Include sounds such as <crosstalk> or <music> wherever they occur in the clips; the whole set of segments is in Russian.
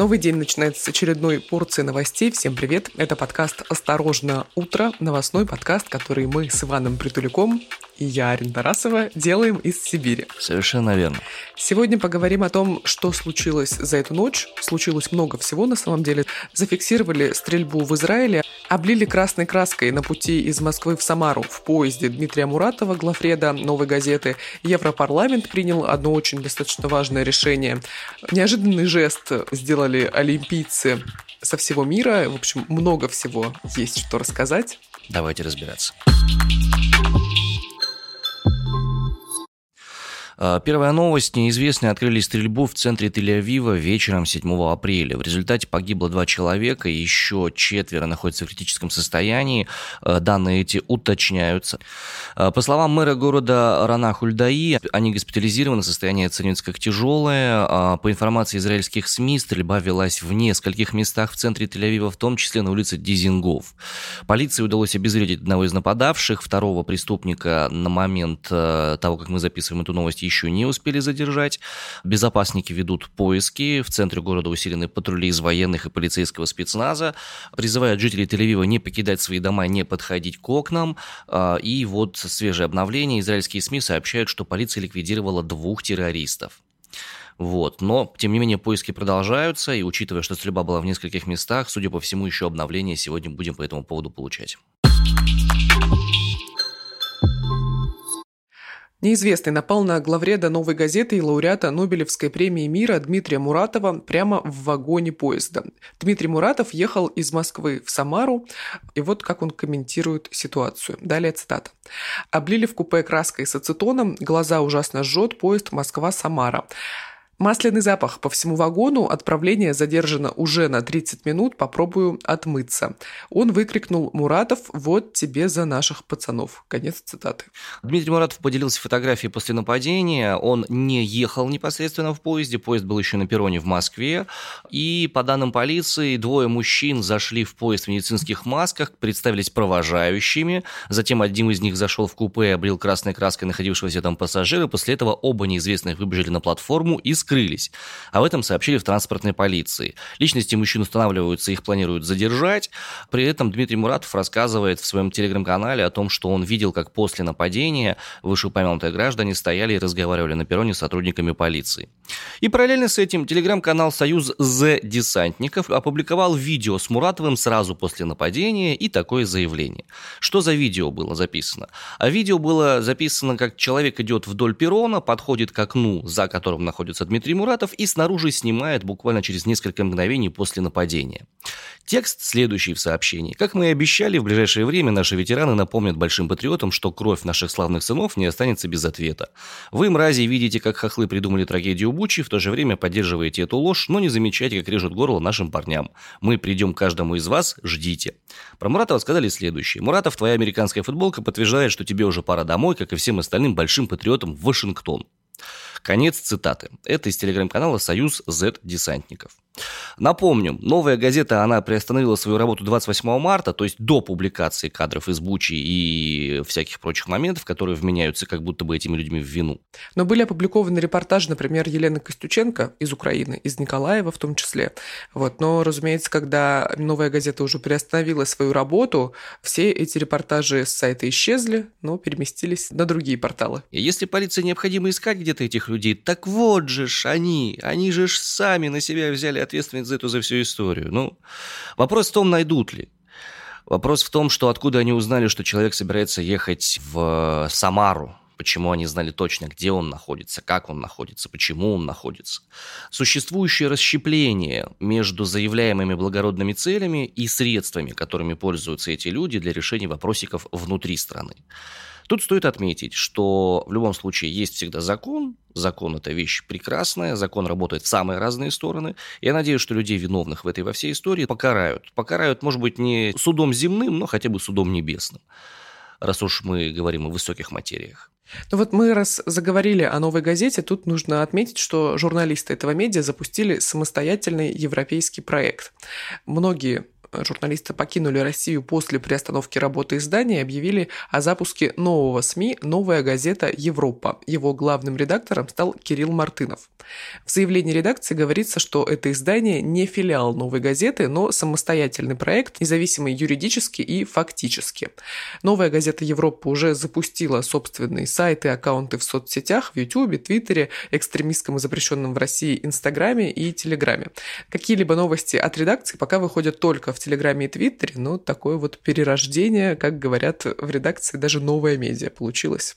Новый день начинается с очередной порции новостей. Всем привет! Это подкаст «Осторожно, утро», новостной подкаст, который мы с Иваном Притуляком и я, Арина Тарасова, делаем из Сибири. Совершенно верно. Сегодня поговорим о том, что случилось за эту ночь. Случилось много всего на самом деле. Зафиксировали стрельбу в Израиле, облили красной краской на пути из Москвы в Самару в поезде Дмитрия Муратова, главреда «Новой газеты». Европарламент принял одно очень достаточно важное решение. Неожиданный жест сделали олимпийцы со всего мира. В общем, много всего есть что рассказать. Давайте разбираться. Первая новость. Неизвестные открыли стрельбу в центре Тель-Авива вечером 7 апреля. В результате погибло два человека, еще четверо находятся в критическом состоянии. А, данные эти уточняются. А, по словам мэра города Рана Хульдаи, они госпитализированы, состояние оценивается как тяжелое. По информации израильских СМИ, стрельба велась в нескольких местах в центре Тель-Авива, в том числе на улице Дизингов. Полиции удалось обезвредить одного из нападавших, второго преступника на момент того, как мы записываем эту новость, еще не успели задержать. Безопасники ведут поиски. В центре города усилены патрули из военных и полицейского спецназа. Призывают жителей Тель-Авива не покидать свои дома, не подходить к окнам. А, и вот свежее обновление. Израильские СМИ сообщают, что полиция ликвидировала двух террористов. Вот. Но, тем не менее, поиски продолжаются, и учитывая, что стрельба была в нескольких местах, судя по всему, еще обновление сегодня будем по этому поводу получать. Неизвестный напал на главреда «Новой газеты» и лауреата Нобелевской премии мира Дмитрия Муратова прямо в вагоне поезда. Дмитрий Муратов ехал из Москвы в Самару, и вот как он комментирует ситуацию. Далее цитата. «Облили в купе краской с ацетоном, глаза ужасно жжет, поезд Москва-Самара. Масляный запах по всему вагону, отправление задержано уже на 30 минут, попробую отмыться. Он выкрикнул Муратов, вот тебе за наших пацанов. Конец цитаты. Дмитрий Муратов поделился фотографией после нападения. Он не ехал непосредственно в поезде, поезд был еще на перроне в Москве. И по данным полиции, двое мужчин зашли в поезд в медицинских масках, представились провожающими. Затем один из них зашел в купе и облил красной краской находившегося там пассажира. После этого оба неизвестных выбежали на платформу и скрылись. Об этом сообщили в транспортной полиции. Личности мужчин устанавливаются, их планируют задержать. При этом Дмитрий Муратов рассказывает в своем телеграм-канале о том, что он видел, как после нападения вышеупомянутые граждане стояли и разговаривали на перроне с сотрудниками полиции. И параллельно с этим телеграм-канал «Союз З Десантников» опубликовал видео с Муратовым сразу после нападения и такое заявление. Что за видео было записано? А видео было записано, как человек идет вдоль перрона, подходит к окну, за которым находится Дмитрий Дмитрий Муратов и снаружи снимает буквально через несколько мгновений после нападения. Текст следующий в сообщении. Как мы и обещали, в ближайшее время наши ветераны напомнят большим патриотам, что кровь наших славных сынов не останется без ответа. Вы, мрази, видите, как хохлы придумали трагедию Бучи, в то же время поддерживаете эту ложь, но не замечайте, как режут горло нашим парням. Мы придем к каждому из вас, ждите. Про Муратова сказали следующее. Муратов, твоя американская футболка подтверждает, что тебе уже пора домой, как и всем остальным большим патриотам в Вашингтон. Конец цитаты. Это из телеграм-канала «Союз Z-десантников». Напомню, новая газета, она приостановила свою работу 28 марта, то есть до публикации кадров из Бучи и всяких прочих моментов, которые вменяются как будто бы этими людьми в вину. Но были опубликованы репортажи, например, Елены Костюченко из Украины, из Николаева в том числе. Вот. Но, разумеется, когда новая газета уже приостановила свою работу, все эти репортажи с сайта исчезли, но переместились на другие порталы. И если полиции необходимо искать где-то этих людей, так вот же ж они, они же ж сами на себя взяли ответственность за эту за всю историю. Ну, вопрос в том, найдут ли. Вопрос в том, что откуда они узнали, что человек собирается ехать в Самару, почему они знали точно, где он находится, как он находится, почему он находится. Существующее расщепление между заявляемыми благородными целями и средствами, которыми пользуются эти люди для решения вопросиков внутри страны. Тут стоит отметить, что в любом случае есть всегда закон. Закон – это вещь прекрасная, закон работает в самые разные стороны. Я надеюсь, что людей, виновных в этой во всей истории, покарают. Покарают, может быть, не судом земным, но хотя бы судом небесным, раз уж мы говорим о высоких материях. Ну вот мы раз заговорили о новой газете, тут нужно отметить, что журналисты этого медиа запустили самостоятельный европейский проект. Многие журналисты покинули Россию после приостановки работы издания и объявили о запуске нового СМИ «Новая газета Европа». Его главным редактором стал Кирилл Мартынов. В заявлении редакции говорится, что это издание не филиал «Новой газеты», но самостоятельный проект, независимый юридически и фактически. «Новая газета Европа» уже запустила собственные сайты аккаунты в соцсетях, в Ютубе, Твиттере, экстремистском и запрещенном в России Инстаграме и Телеграме. Какие-либо новости от редакции пока выходят только в Телеграме и Твиттере, но такое вот перерождение, как говорят в редакции, даже новая медиа получилось.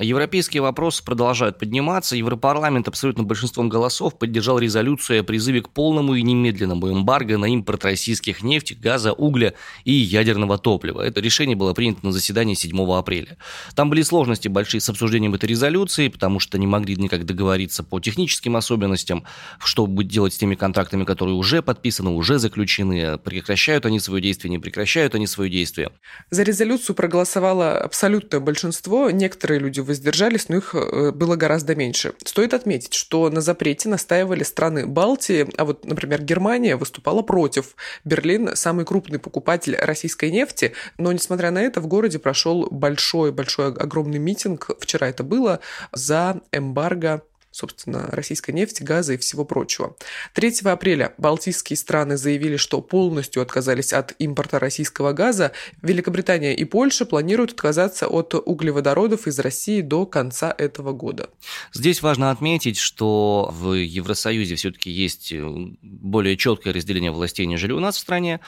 Европейские вопросы продолжают подниматься. Европарламент абсолютно большинством голосов поддержал резолюцию о призыве к полному и немедленному эмбарго на импорт российских нефти, газа, угля и ядерного топлива. Это решение было принято на заседании 7 апреля. Там были сложности большие с обсуждением этой резолюции, потому что не могли никак договориться по техническим особенностям, что будет делать с теми контрактами, которые уже подписаны, уже заключены, прекращают они свое действие, не прекращают они свое действие. За резолюцию проголосовало абсолютное большинство. Некоторые люди воздержались, но их э, было гораздо меньше. Стоит отметить, что на запрете настаивали страны Балтии, а вот, например, Германия выступала против. Берлин – самый крупный покупатель российской нефти, но, несмотря на это, в городе прошел большой-большой огромный митинг, вчера это было, за эмбарго собственно, российской нефти, газа и всего прочего. 3 апреля балтийские страны заявили, что полностью отказались от импорта российского газа. Великобритания и Польша планируют отказаться от углеводородов из России до конца этого года. Здесь важно отметить, что в Евросоюзе все-таки есть э, более четкое разделение властей, нежели у нас в стране.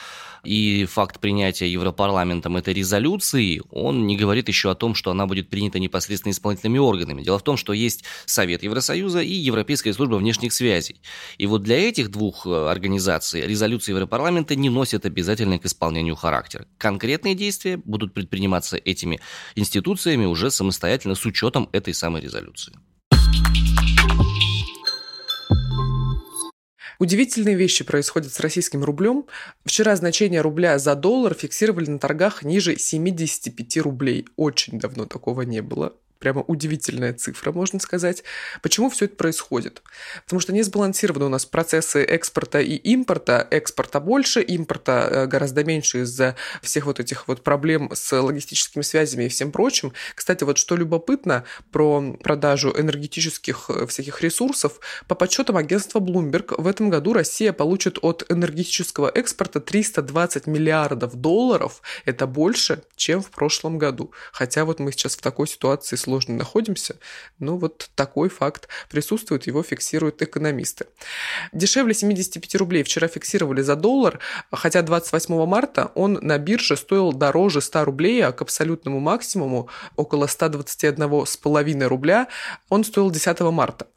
И факт принятия Европарламентом этой резолюции, он не говорит еще о том, что она будет принята непосредственно исполнительными органами. Дело в том, что есть Совет Евросоюза, Союза и Европейская служба внешних связей. И вот для этих двух э, организаций резолюции Европарламента не носят обязательно к исполнению характер. Конкретные действия будут предприниматься этими институциями уже самостоятельно с учетом этой самой резолюции. Удивительные вещи происходят с российским рублем. Вчера значение рубля за доллар фиксировали на торгах ниже 75 рублей. Очень давно такого не было прямо удивительная цифра, можно сказать. Почему все это происходит? Потому что не сбалансированы у нас процессы экспорта и импорта. Экспорта больше, импорта э, гораздо меньше из-за всех вот этих вот проблем с логистическими связями и всем прочим. Кстати, вот что любопытно про продажу энергетических э, всяких ресурсов, по подсчетам агентства Bloomberg, в этом году Россия получит от энергетического экспорта 320 миллиардов долларов. Это больше, чем в прошлом году. Хотя вот мы сейчас в такой ситуации с сложно находимся, но вот такой факт присутствует, его фиксируют экономисты. Дешевле 75 рублей вчера фиксировали за доллар, хотя 28 марта он на бирже стоил дороже 100 рублей, а к абсолютному максимуму около 121,5 рубля он стоил 10 марта.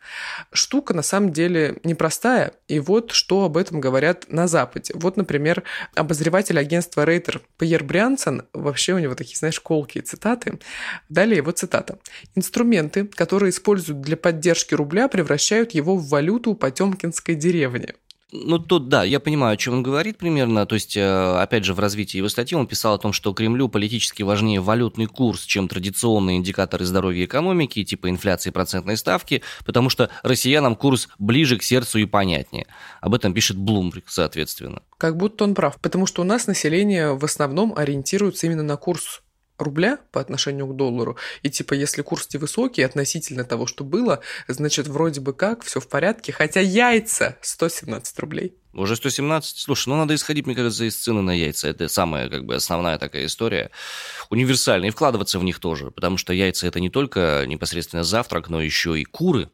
Штука на самом деле непростая, и вот что об этом говорят на Западе. Вот, например, обозреватель агентства Рейтер Пьер Брянсон, вообще у него такие, знаешь, колкие цитаты. Далее его цитата. Инструменты, которые используют для поддержки рубля, превращают его в валюту Потемкинской деревни. Ну, тут, да, я понимаю, о чем он говорит примерно. То есть, э, опять же, в развитии его статьи он писал о том, что Кремлю политически важнее валютный курс, чем традиционные индикаторы здоровья экономики, типа инфляции и процентной ставки, потому что россиянам курс ближе к сердцу и понятнее. Об этом пишет Блумбрик, соответственно. Как будто он прав, потому что у нас население в основном ориентируется именно на курс рубля по отношению к доллару, и типа если курс невысокий относительно того, что было, значит вроде бы как, все в порядке, хотя яйца 117 рублей. Уже 117? Слушай, ну надо исходить, мне кажется, из цены на яйца. Это самая как бы основная такая история. Универсальная. И вкладываться в них тоже. Потому что яйца это не только непосредственно завтрак, но еще и куры.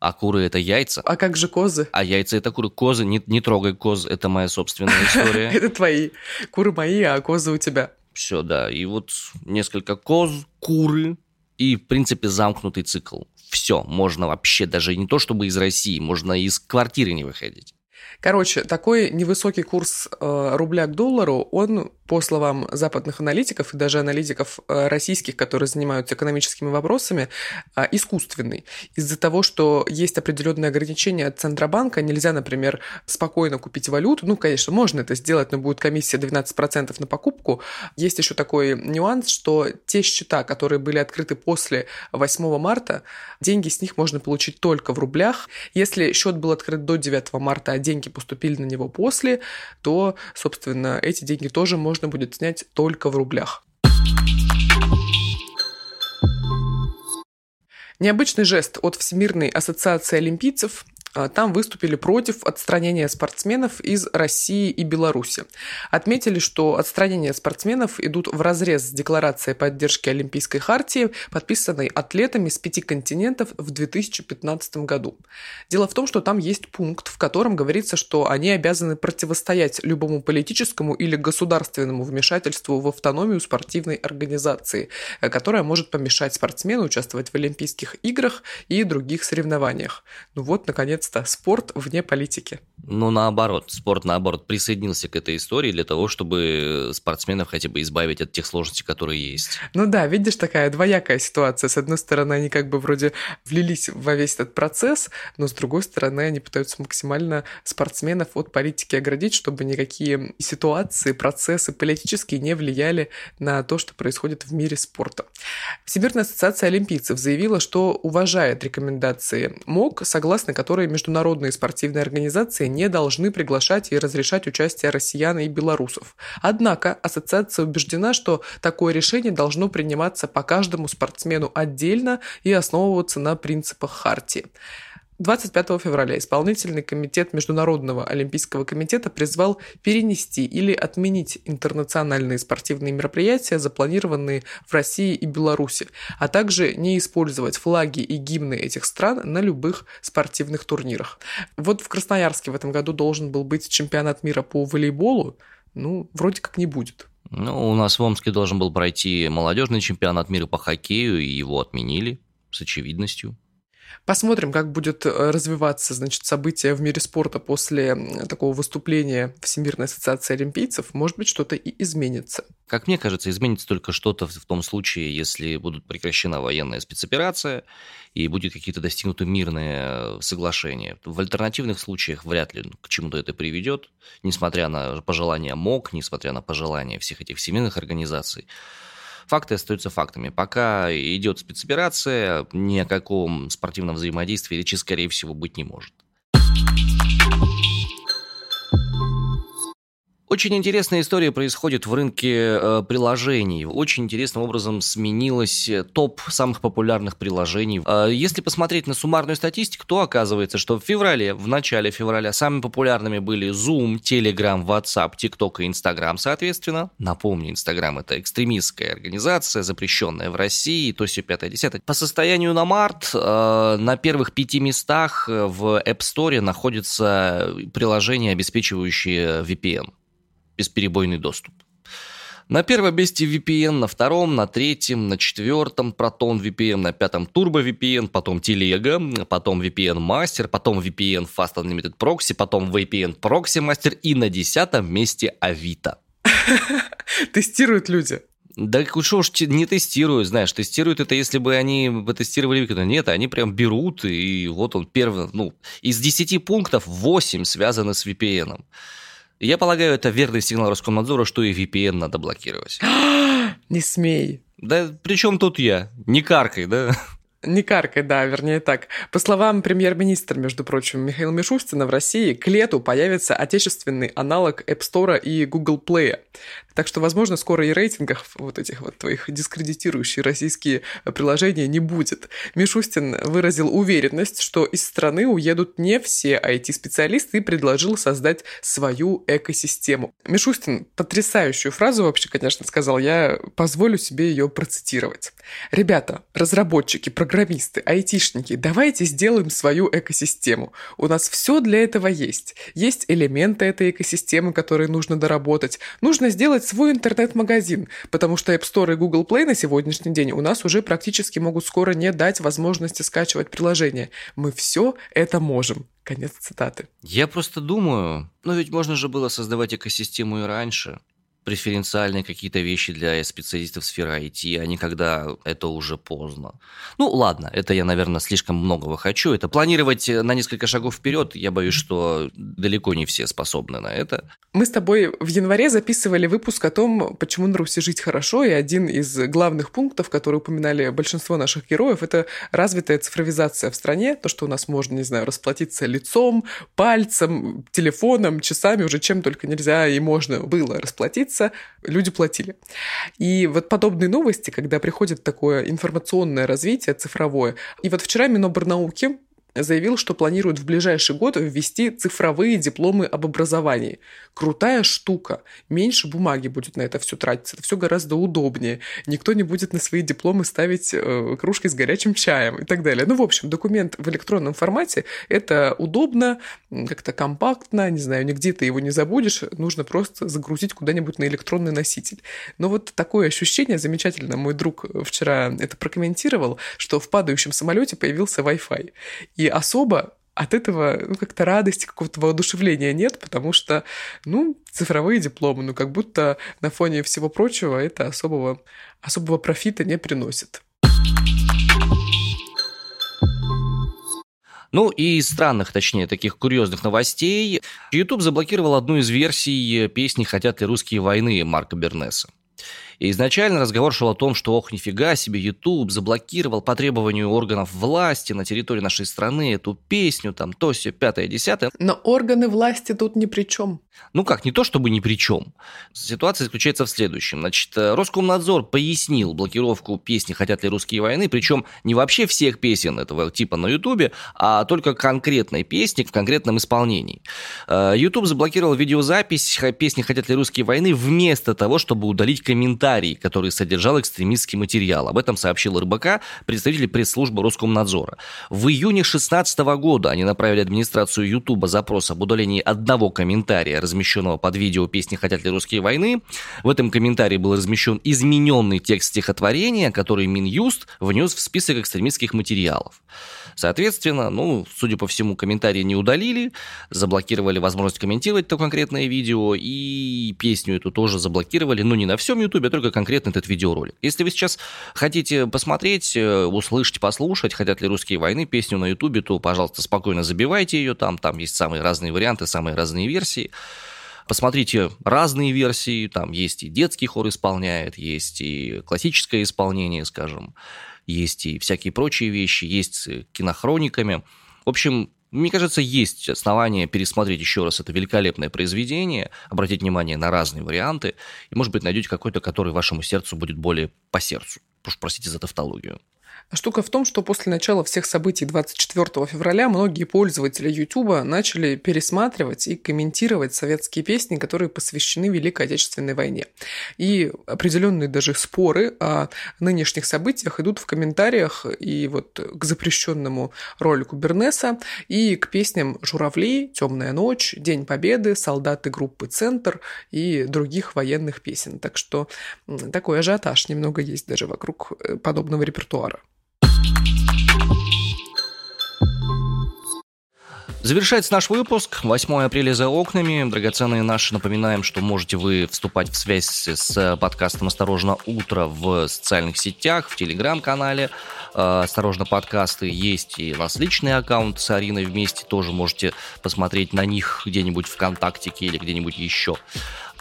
А куры это яйца. А как же козы? А яйца это куры. Козы, не, не трогай коз, это моя собственная <laughs> история. Это твои. Куры мои, а козы у тебя. Все, да. И вот несколько коз, куры и, в принципе, замкнутый цикл. Все, можно вообще даже не то чтобы из России, можно из квартиры не выходить. Короче, такой невысокий курс э, рубля к доллару, он по словам западных аналитиков и даже аналитиков э, российских, которые занимаются экономическими вопросами, э, искусственный. Из-за того, что есть определенные ограничения от Центробанка, нельзя, например, спокойно купить валюту. Ну, конечно, можно это сделать, но будет комиссия 12% на покупку. Есть еще такой нюанс, что те счета, которые были открыты после 8 марта, деньги с них можно получить только в рублях. Если счет был открыт до 9 марта, а деньги поступили на него после, то, собственно, эти деньги тоже можно будет снять только в рублях. Необычный жест от Всемирной ассоциации олимпийцев там выступили против отстранения спортсменов из России и Беларуси. Отметили, что отстранения спортсменов идут в разрез с декларацией поддержки Олимпийской хартии, подписанной атлетами с пяти континентов в 2015 году. Дело в том, что там есть пункт, в котором говорится, что они обязаны противостоять любому политическому или государственному вмешательству в автономию спортивной организации, э, которая может помешать спортсмену участвовать в Олимпийских играх и других соревнованиях. Ну вот, наконец, наконец-то, спорт вне политики. Ну, наоборот, спорт, наоборот, присоединился к этой истории для того, чтобы спортсменов хотя бы избавить от тех сложностей, которые есть. Ну да, видишь, такая двоякая ситуация. С одной стороны, они как бы вроде влились во весь этот процесс, но с другой стороны, они пытаются максимально спортсменов от политики оградить, чтобы никакие ситуации, процессы политические не влияли на то, что происходит в мире спорта. Всемирная ассоциация олимпийцев заявила, что уважает рекомендации МОК, согласно которой международные спортивные организации не должны приглашать и разрешать участие россиян и белорусов. Однако ассоциация убеждена, что такое решение должно приниматься по каждому спортсмену отдельно и основываться на принципах хартии. 25 февраля исполнительный комитет Международного олимпийского комитета призвал перенести или отменить интернациональные спортивные мероприятия, запланированные в России и Беларуси, а также не использовать флаги и гимны этих стран на любых спортивных турнирах. Вот в Красноярске в этом году должен был быть чемпионат мира по волейболу, ну, вроде как не будет. Ну, у нас в Омске должен был пройти молодежный чемпионат мира по хоккею, и его отменили с очевидностью. Посмотрим, как будет э, развиваться, значит, события в мире спорта после такого выступления Всемирной ассоциации олимпийцев. Может быть, что-то и изменится. Как мне кажется, изменится только что-то в том случае, если будут прекращена военная спецоперация и будет какие-то достигнуты мирные соглашения. В альтернативных случаях вряд ли к чему-то это приведет, несмотря на пожелания МОК, несмотря на пожелания всех этих всемирных организаций факты остаются фактами. Пока идет спецоперация, ни о каком спортивном взаимодействии речи, скорее всего, быть не может. Очень интересная история происходит в рынке э, приложений. Очень интересным образом сменилось э, топ самых популярных приложений. Э, если посмотреть на суммарную статистику, то оказывается, что в феврале, в начале февраля самыми популярными были Zoom, Telegram, WhatsApp, TikTok и Instagram, соответственно. Напомню, Instagram это экстремистская организация, запрещенная в России, то все 5-10. По состоянию на март э, на первых пяти местах в App Store находятся приложения, обеспечивающие VPN бесперебойный доступ. На первом месте VPN, на втором, на третьем, на четвертом Proton VPN, на пятом Turbo VPN, потом Telega, потом VPN Master, потом VPN Fast Unlimited Proxy, потом VPN Proxy Master и на десятом месте Avito. <laughs> Тестируют люди. Да что уж не тестируют, знаешь, тестируют это, если бы они потестировали Викина. Нет, они прям берут, и вот он первый, ну, из 10 пунктов 8 связаны с VPN. -ом. Я полагаю, это верный сигнал Роскомнадзора, что и VPN надо блокировать. <gasps> Не смей. Да при чем тут я? Не каркай, да? Не каркай, да, вернее так. По словам премьер-министра, между прочим, Михаила Мишустина, в России к лету появится отечественный аналог App Store и Google Play. Так что, возможно, скоро и рейтингах вот этих вот твоих дискредитирующих российские приложения не будет. Мишустин выразил уверенность, что из страны уедут не все IT-специалисты и предложил создать свою экосистему. Мишустин потрясающую фразу вообще, конечно, сказал, я позволю себе ее процитировать. Ребята, разработчики, программисты, айтишники, давайте сделаем свою экосистему. У нас все для этого есть. Есть элементы этой экосистемы, которые нужно доработать. Нужно сделать сделать свой интернет-магазин, потому что App Store и Google Play на сегодняшний день у нас уже практически могут скоро не дать возможности скачивать приложение. Мы все это можем. Конец цитаты. Я просто думаю, ну ведь можно же было создавать экосистему и раньше. Преференциальные какие-то вещи для специалистов сферы IT, а не когда это уже поздно. Ну, ладно, это я, наверное, слишком многого хочу. Это планировать на несколько шагов вперед, я боюсь, что далеко не все способны на это. Мы с тобой в январе записывали выпуск о том, почему на Руси жить хорошо, и один из главных пунктов, который упоминали большинство наших героев, это развитая цифровизация в стране, то, что у нас можно, не знаю, расплатиться лицом, пальцем, телефоном, часами, уже чем только нельзя и можно было расплатиться, люди платили. И вот подобные новости, когда приходит такое информационное развитие цифровое, и вот вчера Миноборнауки заявил, что планирует в ближайший год ввести цифровые дипломы об образовании. Крутая штука. Меньше бумаги будет на это все тратиться. Это все гораздо удобнее. Никто не будет на свои дипломы ставить э, кружки с горячим чаем и так далее. Ну, в общем, документ в электронном формате – это удобно, как-то компактно, не знаю, нигде ты его не забудешь, нужно просто загрузить куда-нибудь на электронный носитель. Но вот такое ощущение замечательно, мой друг вчера это прокомментировал, что в падающем самолете появился Wi-Fi. Особо от этого ну, как-то радости, какого-то воодушевления нет, потому что, ну, цифровые дипломы, ну, как будто на фоне всего прочего это особого, особого профита не приносит. Ну и из странных, точнее, таких курьезных новостей, YouTube заблокировал одну из версий песни «Хотят ли русские войны» Марка Бернеса. И изначально разговор шел о том, что, ох, нифига себе, YouTube заблокировал по требованию органов власти на территории нашей страны эту песню, там, то, все, пятое, десятое. Но органы власти тут ни при чем. Ну как, не то чтобы ни при чем. Ситуация заключается в следующем. Значит, э, Роскомнадзор пояснил блокировку песни «Хотят ли русские войны», причем не вообще всех песен этого типа на Ютубе, а только конкретной песни в конкретном исполнении. Ютуб заблокировал видеозапись песни «Хотят ли русские войны» вместо того, чтобы удалить комментарий, который содержал экстремистский материал. Об этом сообщил РБК, представитель пресс-службы Роскомнадзора. В июне 2016 года они направили администрацию Ютуба запрос об удалении одного комментария размещенного под видео песни «Хотят ли русские войны». В этом комментарии был размещен измененный текст стихотворения, который Минюст внес в список экстремистских материалов. Соответственно, ну, судя по всему, комментарии не удалили, заблокировали возможность комментировать то конкретное видео, и песню эту тоже заблокировали, но не на всем Ютубе, а только конкретно этот видеоролик. Если вы сейчас хотите посмотреть, э, услышать, послушать, хотят ли русские войны, песню на Ютубе, то, пожалуйста, спокойно забивайте ее там, там есть самые разные варианты, самые разные версии. Посмотрите разные версии, там есть и детский хор исполняет, есть и классическое исполнение, скажем, есть и всякие прочие вещи, есть кинохрониками. В общем, мне кажется, есть основания пересмотреть еще раз это великолепное произведение, обратить внимание на разные варианты, и, может быть, найдете какой-то, который вашему сердцу будет более по сердцу. Уж простите за тавтологию. Штука в том, что после начала всех событий 24 февраля многие пользователи YouTube начали пересматривать и комментировать советские песни, которые посвящены Великой Отечественной войне. И определенные даже споры о нынешних событиях идут в комментариях и вот к запрещенному ролику Бернеса, и к песням «Журавли», «Темная ночь», «День Победы», «Солдаты группы «Центр» и других военных песен. Так что такой ажиотаж немного есть даже вокруг э, подобного репертуара. Завершается наш выпуск. 8 апреля за окнами. Драгоценные наши, напоминаем, что можете вы вступать в связь с подкастом «Осторожно, утро» в социальных сетях, в телеграм-канале. Э, «Осторожно, подкасты» есть и у нас личный аккаунт с Ариной вместе. Тоже можете посмотреть на них где-нибудь ВКонтактике или где-нибудь еще.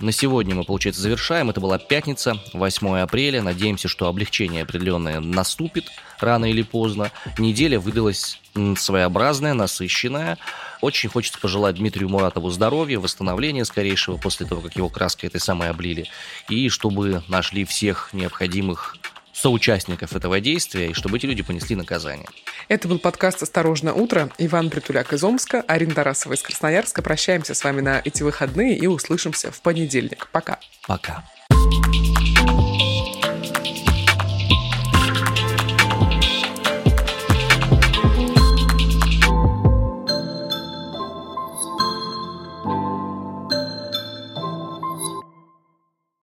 На сегодня мы, получается, завершаем. Это была пятница, 8 апреля. Надеемся, что облегчение определенное наступит рано или поздно. Неделя выдалась своеобразная, насыщенная. Очень хочется пожелать Дмитрию Муратову здоровья, восстановления скорейшего после того, как его краской этой самой облили. И чтобы нашли всех необходимых соучастников этого действия, и чтобы эти люди понесли наказание. Это был подкаст «Осторожно, утро». Иван Притуляк из Омска, Арина Тарасова из Красноярска. Прощаемся с вами на эти выходные и услышимся в понедельник. Пока. Пока.